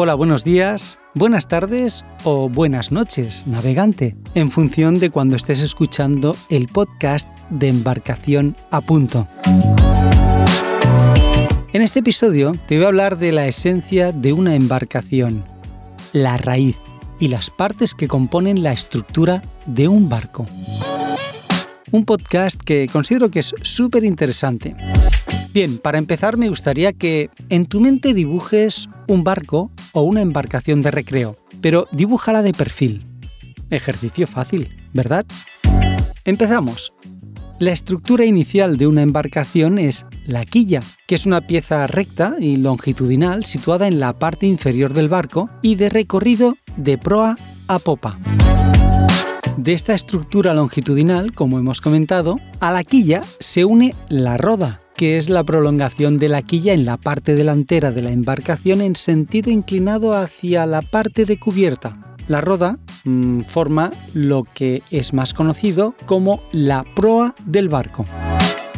Hola, buenos días, buenas tardes o buenas noches, navegante, en función de cuando estés escuchando el podcast de embarcación a punto. En este episodio te voy a hablar de la esencia de una embarcación, la raíz y las partes que componen la estructura de un barco. Un podcast que considero que es súper interesante Bien, para empezar me gustaría que en tu mente dibujes un barco o una embarcación de recreo, pero dibújala de perfil. Ejercicio fácil, ¿verdad? Empezamos. La estructura inicial de una embarcación es la quilla, que es una pieza recta y longitudinal situada en la parte inferior del barco y de recorrido de proa a popa. De esta estructura longitudinal, como hemos comentado, a la quilla se une la roda, que es la prolongación de la quilla en la parte delantera de la embarcación en sentido inclinado hacia la parte de cubierta. La roda mm, forma lo que es más conocido como la proa del barco.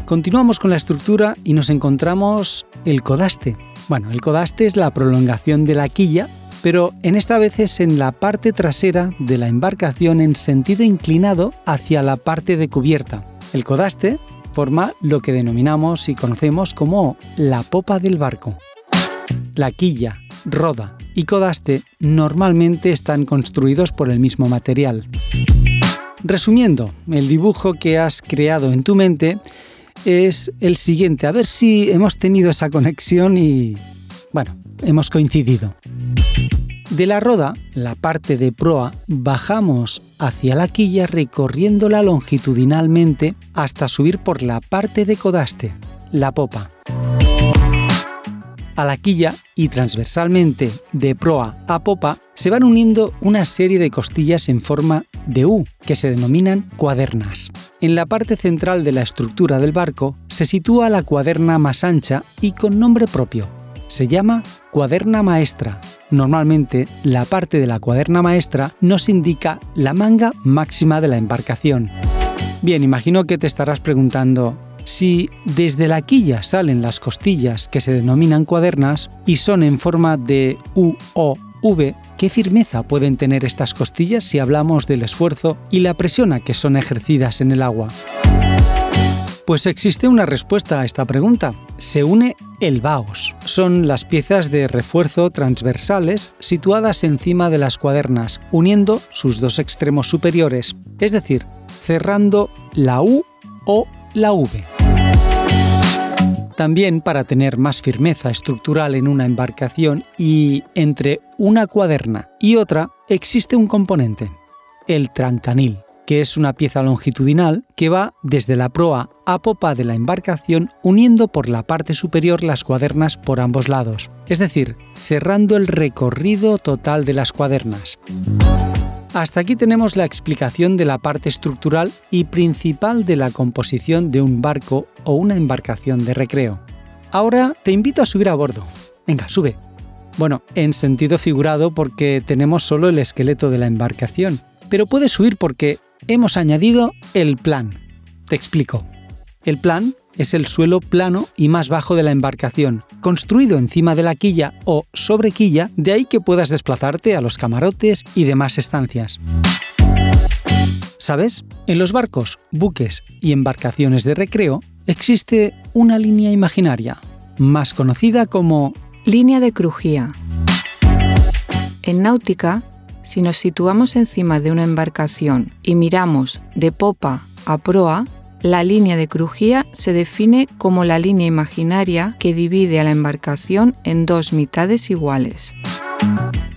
Continuamos con la estructura y nos encontramos el codaste. Bueno, el codaste es la prolongación de la quilla, pero en esta vez es en la parte trasera de la embarcación en sentido inclinado hacia la parte de cubierta. El codaste forma lo que denominamos y conocemos como la popa del barco. La quilla, roda y codaste normalmente están construidos por el mismo material. Resumiendo, el dibujo que has creado en tu mente es el siguiente, a ver si hemos tenido esa conexión y, bueno, hemos coincidido. De la roda, la parte de proa, bajamos hacia la quilla recorriéndola longitudinalmente hasta subir por la parte de codaste, la popa. A la quilla y transversalmente de proa a popa se van uniendo una serie de costillas en forma de U que se denominan cuadernas. En la parte central de la estructura del barco se sitúa la cuaderna más ancha y con nombre propio. Se llama cuaderna maestra Normalmente, la parte de la cuaderna maestra nos indica la manga máxima de la embarcación. Bien, imagino que te estarás preguntando, si desde la quilla salen las costillas que se denominan cuadernas y son en forma de U o V, ¿qué firmeza pueden tener estas costillas si hablamos del esfuerzo y la presión a que son ejercidas en el agua? Pues existe una respuesta a esta pregunta. Se une el baos. Son las piezas de refuerzo transversales situadas encima de las cuadernas, uniendo sus dos extremos superiores, es decir, cerrando la U o la V. También para tener más firmeza estructural en una embarcación y entre una cuaderna y otra existe un componente, el trancanil que es una pieza longitudinal que va desde la proa a popa de la embarcación uniendo por la parte superior las cuadernas por ambos lados, es decir, cerrando el recorrido total de las cuadernas. Hasta aquí tenemos la explicación de la parte estructural y principal de la composición de un barco o una embarcación de recreo. Ahora te invito a subir a bordo. Venga, sube. Bueno, en sentido figurado porque tenemos solo el esqueleto de la embarcación, pero puedes subir porque hemos añadido el plan. Te explico. El plan es el suelo plano y más bajo de la embarcación, construido encima de la quilla o sobre quilla, de ahí que puedas desplazarte a los camarotes y demás estancias. ¿Sabes? En los barcos, buques y embarcaciones de recreo existe una línea imaginaria, más conocida como línea de crujía. En náutica si nos situamos encima de una embarcación y miramos de popa a proa, la línea de crujía se define como la línea imaginaria que divide a la embarcación en dos mitades iguales.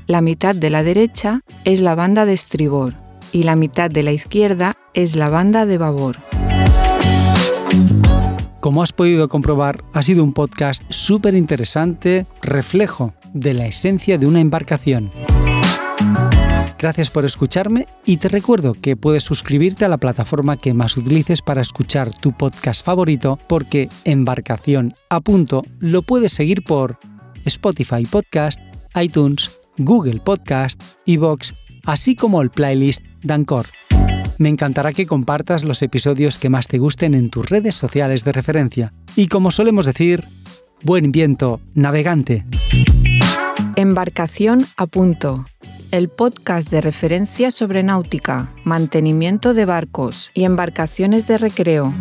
La mitad de la derecha es la banda de estribor y la mitad de la izquierda es la banda de babor. Como has podido comprobar, ha sido un podcast súper interesante, reflejo de la esencia de una embarcación. Gracias por escucharme y te recuerdo que puedes suscribirte a la plataforma que más utilices para escuchar tu podcast favorito porque Embarcación a punto lo puedes seguir por Spotify Podcast, iTunes, Google Podcast, Evox, así como el playlist Dancor. Me encantará que compartas los episodios que más te gusten en tus redes sociales de referencia. Y como solemos decir, buen viento, navegante. Embarcación a punto. El podcast de referencia sobre náutica, mantenimiento de barcos y embarcaciones de recreo.